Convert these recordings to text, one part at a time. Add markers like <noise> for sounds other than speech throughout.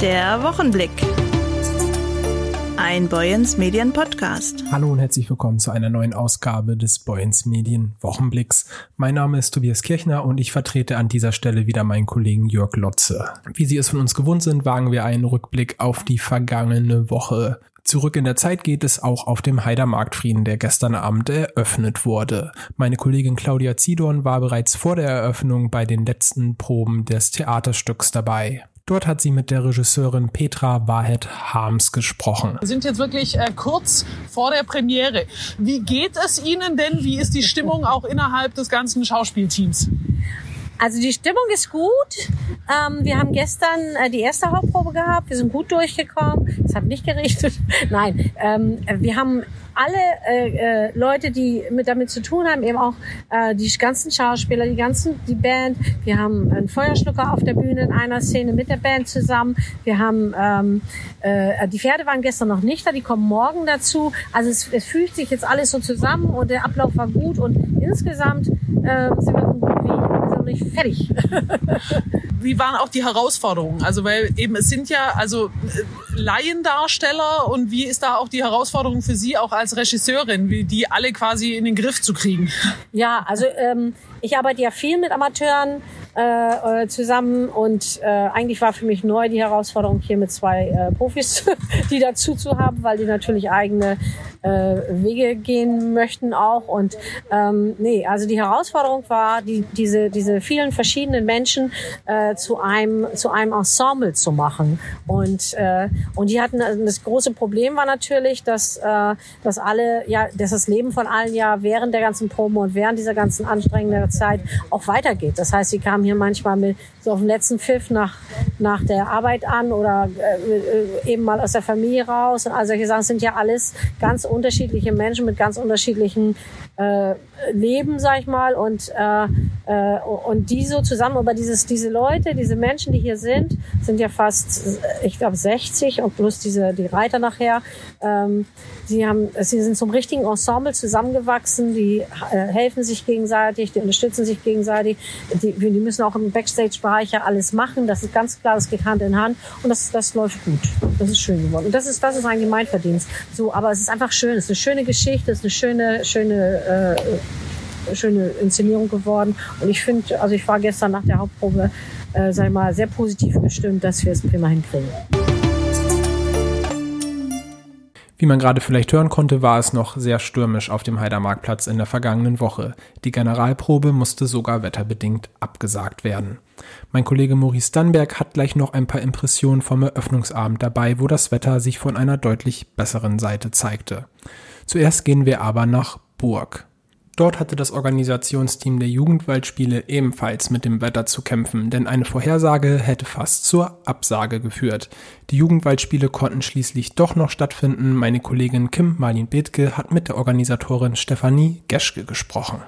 Der Wochenblick. Ein Boyens Medien Podcast. Hallo und herzlich willkommen zu einer neuen Ausgabe des Boyens Medien Wochenblicks. Mein Name ist Tobias Kirchner und ich vertrete an dieser Stelle wieder meinen Kollegen Jörg Lotze. Wie Sie es von uns gewohnt sind, wagen wir einen Rückblick auf die vergangene Woche. Zurück in der Zeit geht es auch auf dem Heider Marktfrieden, der gestern Abend eröffnet wurde. Meine Kollegin Claudia Zidorn war bereits vor der Eröffnung bei den letzten Proben des Theaterstücks dabei. Dort hat sie mit der Regisseurin Petra Wahed Harms gesprochen. Wir sind jetzt wirklich äh, kurz vor der Premiere. Wie geht es Ihnen denn? Wie ist die Stimmung auch innerhalb des ganzen Schauspielteams? Also die Stimmung ist gut. Ähm, wir haben gestern äh, die erste Hauptprobe gehabt. Wir sind gut durchgekommen. Es hat nicht gerichtet. <laughs> Nein, ähm, wir haben alle äh, äh, Leute, die mit damit zu tun haben, eben auch äh, die ganzen Schauspieler, die ganzen die Band. Wir haben einen Feuerschlucker auf der Bühne in einer Szene mit der Band zusammen. Wir haben ähm, äh, die Pferde waren gestern noch nicht da, die kommen morgen dazu. Also es, es fügt sich jetzt alles so zusammen und der Ablauf war gut und insgesamt äh, sind wir auf einem guten. Noch nicht fertig. <laughs> Wie waren auch die Herausforderungen? Also weil eben es sind ja also äh, Laiendarsteller und wie ist da auch die Herausforderung für Sie auch als Regisseurin, wie die alle quasi in den Griff zu kriegen? Ja, also ähm, ich arbeite ja viel mit Amateuren äh, äh, zusammen und äh, eigentlich war für mich neu die Herausforderung hier mit zwei äh, Profis, <laughs> die dazu zu haben, weil die natürlich eigene äh, Wege gehen möchten auch und ähm, nee, also die Herausforderung war, die, diese diese vielen verschiedenen Menschen äh, zu einem zu einem Ensemble zu machen und äh, und die hatten also das große Problem war natürlich, dass äh, dass alle ja, dass das Leben von allen ja während der ganzen Promo und während dieser ganzen anstrengenden Zeit auch weitergeht. Das heißt, sie kamen hier manchmal mit so auf dem letzten Pfiff nach, nach der Arbeit an oder äh, eben mal aus der Familie raus. Und all solche Sachen sind ja alles ganz unterschiedliche Menschen mit ganz unterschiedlichen äh, Leben, sag ich mal, und äh, äh, und die so zusammen, aber dieses diese Leute, diese Menschen, die hier sind, sind ja fast, ich glaube, 60 und plus diese die Reiter nachher. Ähm, sie haben, sie sind zum richtigen Ensemble zusammengewachsen. Die äh, helfen sich gegenseitig, die unterstützen sich gegenseitig. Die, die müssen auch im Backstage-Bereich ja alles machen. Das ist ganz klar, das geht Hand in Hand und das das läuft gut. Das ist schön geworden. Und das ist das ist eigentlich mein Verdienst. So, aber es ist einfach schön. Es ist eine schöne Geschichte, es ist eine schöne schöne äh, schöne Inszenierung geworden. Und ich finde, also ich war gestern nach der Hauptprobe, äh, ich mal, sehr positiv gestimmt, dass wir es prima hinkriegen. Wie man gerade vielleicht hören konnte, war es noch sehr stürmisch auf dem Heidermarktplatz in der vergangenen Woche. Die Generalprobe musste sogar wetterbedingt abgesagt werden. Mein Kollege Maurice Dannberg hat gleich noch ein paar Impressionen vom Eröffnungsabend dabei, wo das Wetter sich von einer deutlich besseren Seite zeigte. Zuerst gehen wir aber nach Burg. Dort hatte das Organisationsteam der Jugendwaldspiele ebenfalls mit dem Wetter zu kämpfen, denn eine Vorhersage hätte fast zur Absage geführt. Die Jugendwaldspiele konnten schließlich doch noch stattfinden. Meine Kollegin Kim Marlin Bethke hat mit der Organisatorin Stefanie Geschke gesprochen.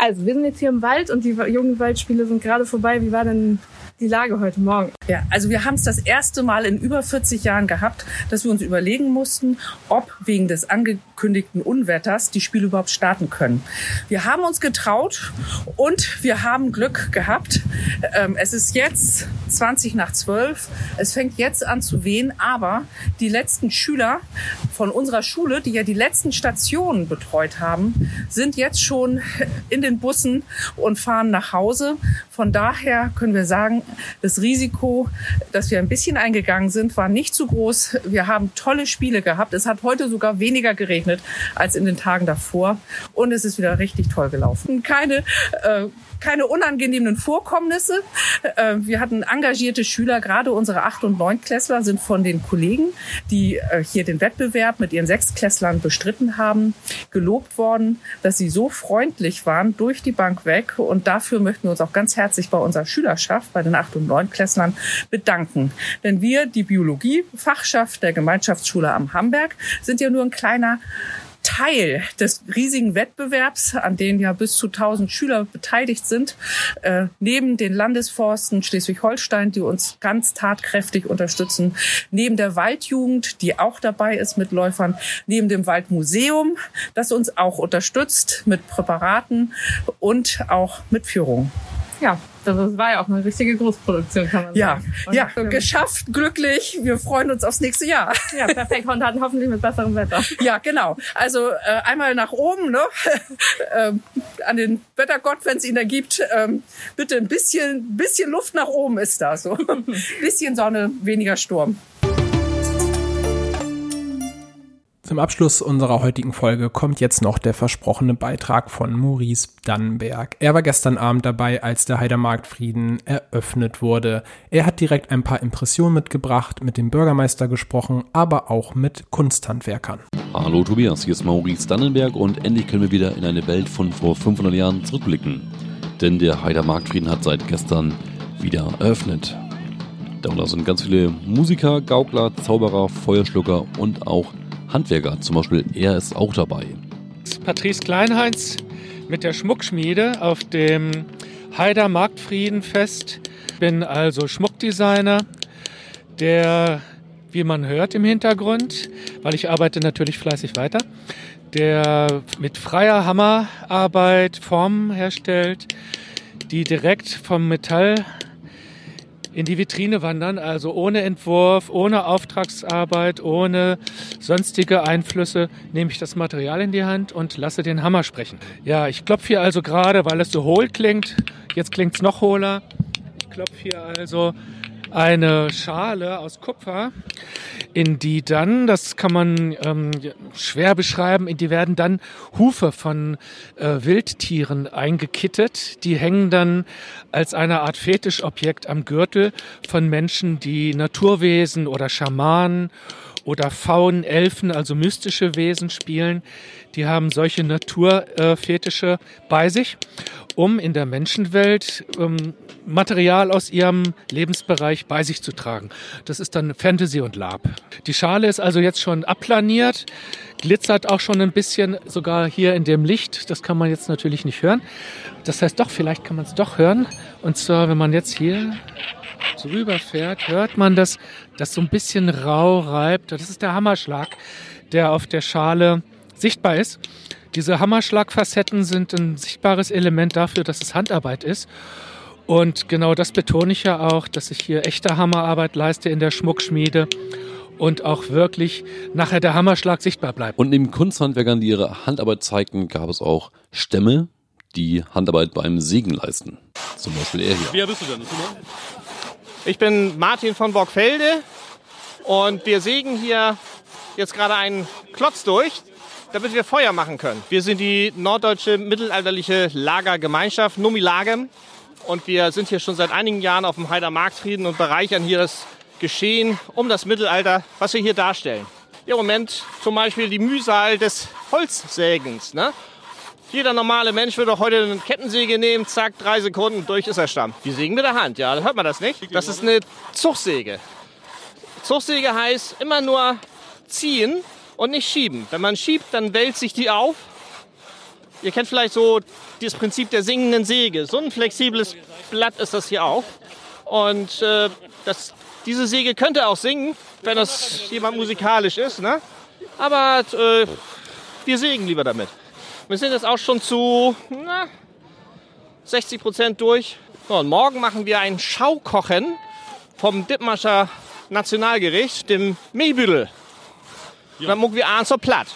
Also, wir sind jetzt hier im Wald und die Jugendwaldspiele sind gerade vorbei. Wie war denn die Lage heute Morgen? Ja, also wir haben es das erste Mal in über 40 Jahren gehabt, dass wir uns überlegen mussten, ob wegen des angekündigten Unwetters die Spiele überhaupt starten können. Wir haben uns getraut und wir haben Glück gehabt. Ähm, es ist jetzt 20 nach 12. Es fängt jetzt an zu wehen, aber die letzten Schüler von unserer Schule, die ja die letzten Stationen betreut haben, sind jetzt schon in den Bussen und fahren nach Hause. Von daher können wir sagen, das Risiko, dass wir ein bisschen eingegangen sind, war nicht zu groß. Wir haben tolle Spiele gehabt. Es hat heute sogar weniger geregnet als in den Tagen davor. Und es ist wieder richtig toll gelaufen. Keine äh, keine unangenehmen Vorkommnisse. Äh, wir hatten engagierte Schüler, gerade unsere Acht- und Neunklässler sind von den Kollegen, die äh, hier den Wettbewerb mit ihren Sechstklässlern bestritten haben, gelobt worden, dass sie so freundlich waren durch die Bank weg. Und dafür möchten wir uns auch ganz herzlich bei unserer Schülerschaft, bei den Acht- und Neunklässlern bedanken. Denn wir, die Biologie-Fachschaft der Gemeinschaftsschule am Hamburg, sind ja nur ein kleiner Teil des riesigen Wettbewerbs, an dem ja bis zu 1000 Schüler beteiligt sind, äh, neben den Landesforsten Schleswig-Holstein, die uns ganz tatkräftig unterstützen, neben der Waldjugend, die auch dabei ist mit Läufern, neben dem Waldmuseum, das uns auch unterstützt mit Präparaten und auch mit Führung. Ja, Also es war ja auch eine richtige Großproduktion, kann man Ja, sagen. Und ja, ähm, geschafft, glücklich. Wir freuen uns aufs nächste Jahr. Ja, perfekt. Und dann hoffentlich mit besserem Wetter. <laughs> Ja, genau. Also äh, einmal nach oben, ne? <laughs> ähm, an den Wettergott, wenn es ihn da gibt. Ähm, bitte ein bisschen, bisschen Luft nach oben ist da. So, <laughs> bisschen Sonne, weniger Sturm. Zum Abschluss unserer heutigen Folge kommt jetzt noch der versprochene Beitrag von Maurice Dannenberg. Er war gestern Abend dabei, als der Heidermarktfrieden eröffnet wurde. Er hat direkt ein paar Impressionen mitgebracht, mit dem Bürgermeister gesprochen, aber auch mit Kunsthandwerkern. Hallo Tobias, hier ist Maurice Dannenberg und endlich können wir wieder in eine Welt von vor 500 Jahren zurückblicken. Denn der Heidermarktfrieden hat seit gestern wieder eröffnet. Darunter sind ganz viele Musiker, Gaukler, Zauberer, Feuerschlucker und auch Handwerker. Zum Beispiel er ist auch dabei. Patrice Kleinheinz mit der Schmuckschmiede auf dem Heider Marktfriedenfest. Bin also Schmuckdesigner, der, wie man hört im Hintergrund, weil ich arbeite natürlich fleißig weiter, der mit freier Hammerarbeit Formen herstellt, die direkt vom Metall in die Vitrine wandern, also ohne Entwurf, ohne Auftragsarbeit, ohne sonstige Einflüsse, nehme ich das Material in die Hand und lasse den Hammer sprechen. Ja, ich klopfe hier also gerade, weil es so hohl klingt. Jetzt klingt es noch hohler. Ich klopfe hier also eine Schale aus Kupfer, in die dann, das kann man ähm, schwer beschreiben, in die werden dann Hufe von äh, Wildtieren eingekittet. Die hängen dann als eine Art Fetischobjekt am Gürtel von Menschen, die Naturwesen oder Schamanen oder Faunen, Elfen, also mystische Wesen spielen. Die haben solche Naturfetische bei sich, um in der Menschenwelt ähm, Material aus ihrem Lebensbereich bei sich zu tragen. Das ist dann Fantasy und Lab. Die Schale ist also jetzt schon abplaniert, glitzert auch schon ein bisschen, sogar hier in dem Licht. Das kann man jetzt natürlich nicht hören. Das heißt doch, vielleicht kann man es doch hören. Und zwar, wenn man jetzt hier so rüberfährt, hört man das, das so ein bisschen rau reibt. Das ist der Hammerschlag, der auf der Schale sichtbar ist. Diese Hammerschlagfacetten sind ein sichtbares Element dafür, dass es Handarbeit ist. Und genau das betone ich ja auch, dass ich hier echte Hammerarbeit leiste in der Schmuckschmiede und auch wirklich nachher der Hammerschlag sichtbar bleibt. Und neben Kunsthandwerkern, die ihre Handarbeit zeigten, gab es auch Stämme, die Handarbeit beim Sägen leisten. Zum Beispiel er hier. Wer bist du denn? Ich bin Martin von Borgfelde und wir sägen hier jetzt gerade einen Klotz durch, damit wir Feuer machen können. Wir sind die norddeutsche mittelalterliche Lagergemeinschaft Numilagem und wir sind hier schon seit einigen Jahren auf dem Heider Marktfrieden und bereichern hier das Geschehen um das Mittelalter, was wir hier darstellen. Im Moment zum Beispiel die Mühsal des Holzsägens. Ne? Jeder normale Mensch würde heute eine Kettensäge nehmen, zack, drei Sekunden, durch ist er Stamm. Die sägen mit der Hand, ja, hört man das nicht? Das ist eine Zugsäge. Zugsäge heißt immer nur ziehen und nicht schieben. Wenn man schiebt, dann wälzt sich die auf. Ihr kennt vielleicht so das Prinzip der singenden Säge. So ein flexibles Blatt ist das hier auch. Und äh, das, diese Säge könnte auch singen, wenn das jemand musikalisch ist. Ne? Aber äh, wir sägen lieber damit. Wir sind jetzt auch schon zu na, 60 Prozent durch. So, und morgen machen wir ein Schaukochen vom Dithmarscher Nationalgericht, dem Mehlbüdel. Dann mucken wir abends so platt.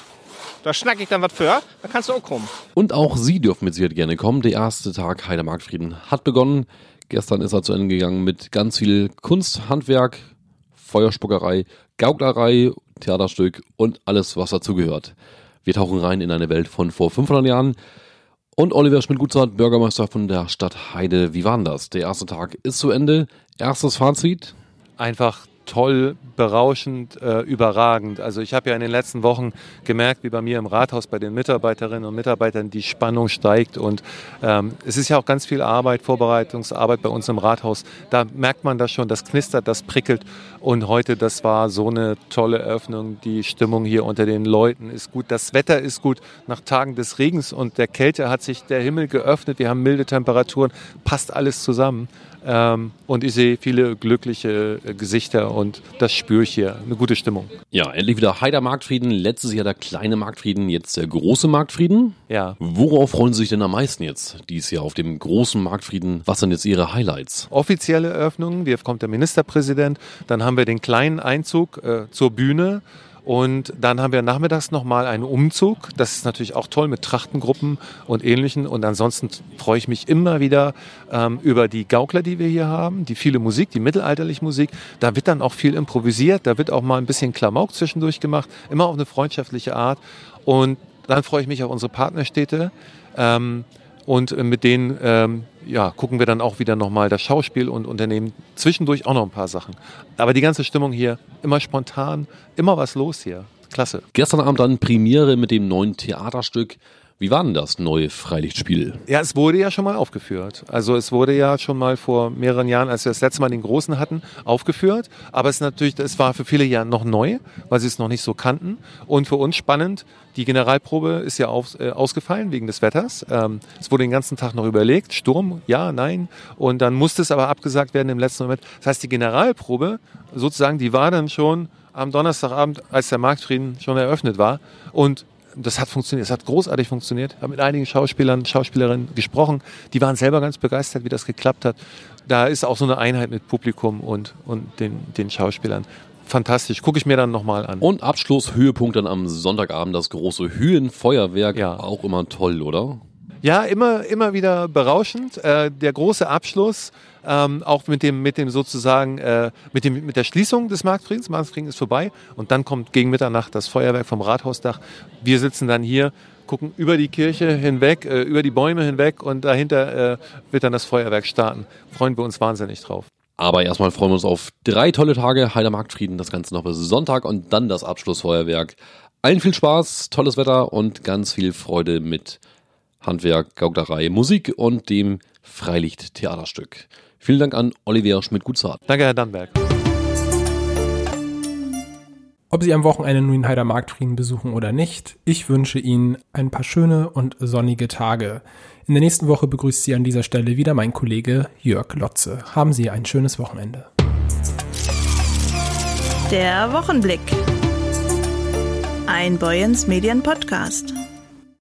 Da schnack ich dann was für, dann kannst du auch kommen. Und auch Sie dürfen mit Sicherheit gerne kommen. Der erste Tag Heidemarktfrieden hat begonnen. Gestern ist er zu Ende gegangen mit ganz viel Kunst, Handwerk, Feuerspuckerei, Gauklerei, Theaterstück und alles, was dazugehört. Wir tauchen rein in eine Welt von vor 500 Jahren. Und Oliver Schmidt-Gutzart, Bürgermeister von der Stadt Heide. Wie war denn das? Der erste Tag ist zu Ende. Erstes Fazit? Einfach toll, berauschend, äh, überragend. Also ich habe ja in den letzten Wochen gemerkt, wie bei mir im Rathaus bei den Mitarbeiterinnen und Mitarbeitern die Spannung steigt und ähm, es ist ja auch ganz viel Arbeit, Vorbereitungsarbeit bei uns im Rathaus. Da merkt man das schon, das knistert, das prickelt und heute, das war so eine tolle Eröffnung. Die Stimmung hier unter den Leuten ist gut, das Wetter ist gut. Nach Tagen des Regens und der Kälte hat sich der Himmel geöffnet. Wir haben milde Temperaturen, passt alles zusammen. Ähm, und ich sehe viele glückliche äh, Gesichter und das spüre ich hier. Eine gute Stimmung. Ja, endlich wieder Heider Marktfrieden. Letztes Jahr der kleine Marktfrieden, jetzt der große Marktfrieden. Ja. Worauf freuen Sie sich denn am meisten jetzt dieses Jahr auf dem großen Marktfrieden? Was sind jetzt Ihre Highlights? Offizielle Eröffnung, hier kommt der Ministerpräsident, dann haben wir den kleinen Einzug äh, zur Bühne. Und dann haben wir nachmittags nochmal einen Umzug. Das ist natürlich auch toll mit Trachtengruppen und ähnlichen. Und ansonsten freue ich mich immer wieder ähm, über die Gaukler, die wir hier haben, die viele Musik, die mittelalterliche Musik. Da wird dann auch viel improvisiert, da wird auch mal ein bisschen Klamauk zwischendurch gemacht, immer auf eine freundschaftliche Art. Und dann freue ich mich auf unsere Partnerstädte. Ähm, und äh, mit denen ähm, ja, gucken wir dann auch wieder nochmal das Schauspiel und unternehmen zwischendurch auch noch ein paar Sachen. Aber die ganze Stimmung hier, immer spontan, immer was los hier. Klasse. Gestern Abend dann Premiere mit dem neuen Theaterstück. Wie war denn das neue Freilichtspiel? Ja, es wurde ja schon mal aufgeführt. Also es wurde ja schon mal vor mehreren Jahren, als wir das letzte Mal den Großen hatten, aufgeführt. Aber es natürlich, es war für viele ja noch neu, weil sie es noch nicht so kannten. Und für uns spannend, die Generalprobe ist ja auf, äh, ausgefallen wegen des Wetters. Ähm, es wurde den ganzen Tag noch überlegt, Sturm, ja, nein. Und dann musste es aber abgesagt werden im letzten Moment. Das heißt, die Generalprobe, sozusagen, die war dann schon am Donnerstagabend, als der Marktfrieden schon eröffnet war. Und das hat funktioniert, es hat großartig funktioniert. Ich habe mit einigen Schauspielern, Schauspielerinnen gesprochen, die waren selber ganz begeistert, wie das geklappt hat. Da ist auch so eine Einheit mit Publikum und, und den, den Schauspielern. Fantastisch, gucke ich mir dann nochmal an. Und Abschlusshöhepunkt dann am Sonntagabend, das große Höhenfeuerwerk. Ja. Auch immer toll, oder? Ja, immer, immer wieder berauschend. Äh, der große Abschluss, ähm, auch mit dem, mit dem sozusagen, äh, mit, dem, mit der Schließung des Marktfriedens. Marktfrieden ist vorbei und dann kommt gegen Mitternacht das Feuerwerk vom Rathausdach. Wir sitzen dann hier, gucken über die Kirche hinweg, äh, über die Bäume hinweg und dahinter äh, wird dann das Feuerwerk starten. Freuen wir uns wahnsinnig drauf. Aber erstmal freuen wir uns auf drei tolle Tage Heider Marktfrieden, das Ganze noch bis Sonntag und dann das Abschlussfeuerwerk. Allen viel Spaß, tolles Wetter und ganz viel Freude mit Handwerk, Gauklerei, Musik und dem Freilicht-Theaterstück. Vielen Dank an Olivier Schmidt-Gutzart. Danke, Herr Dannberg. Ob Sie am Wochenende nun den Heider Marktfrieden besuchen oder nicht, ich wünsche Ihnen ein paar schöne und sonnige Tage. In der nächsten Woche begrüßt Sie an dieser Stelle wieder mein Kollege Jörg Lotze. Haben Sie ein schönes Wochenende. Der Wochenblick. Ein Boyens Medien Podcast.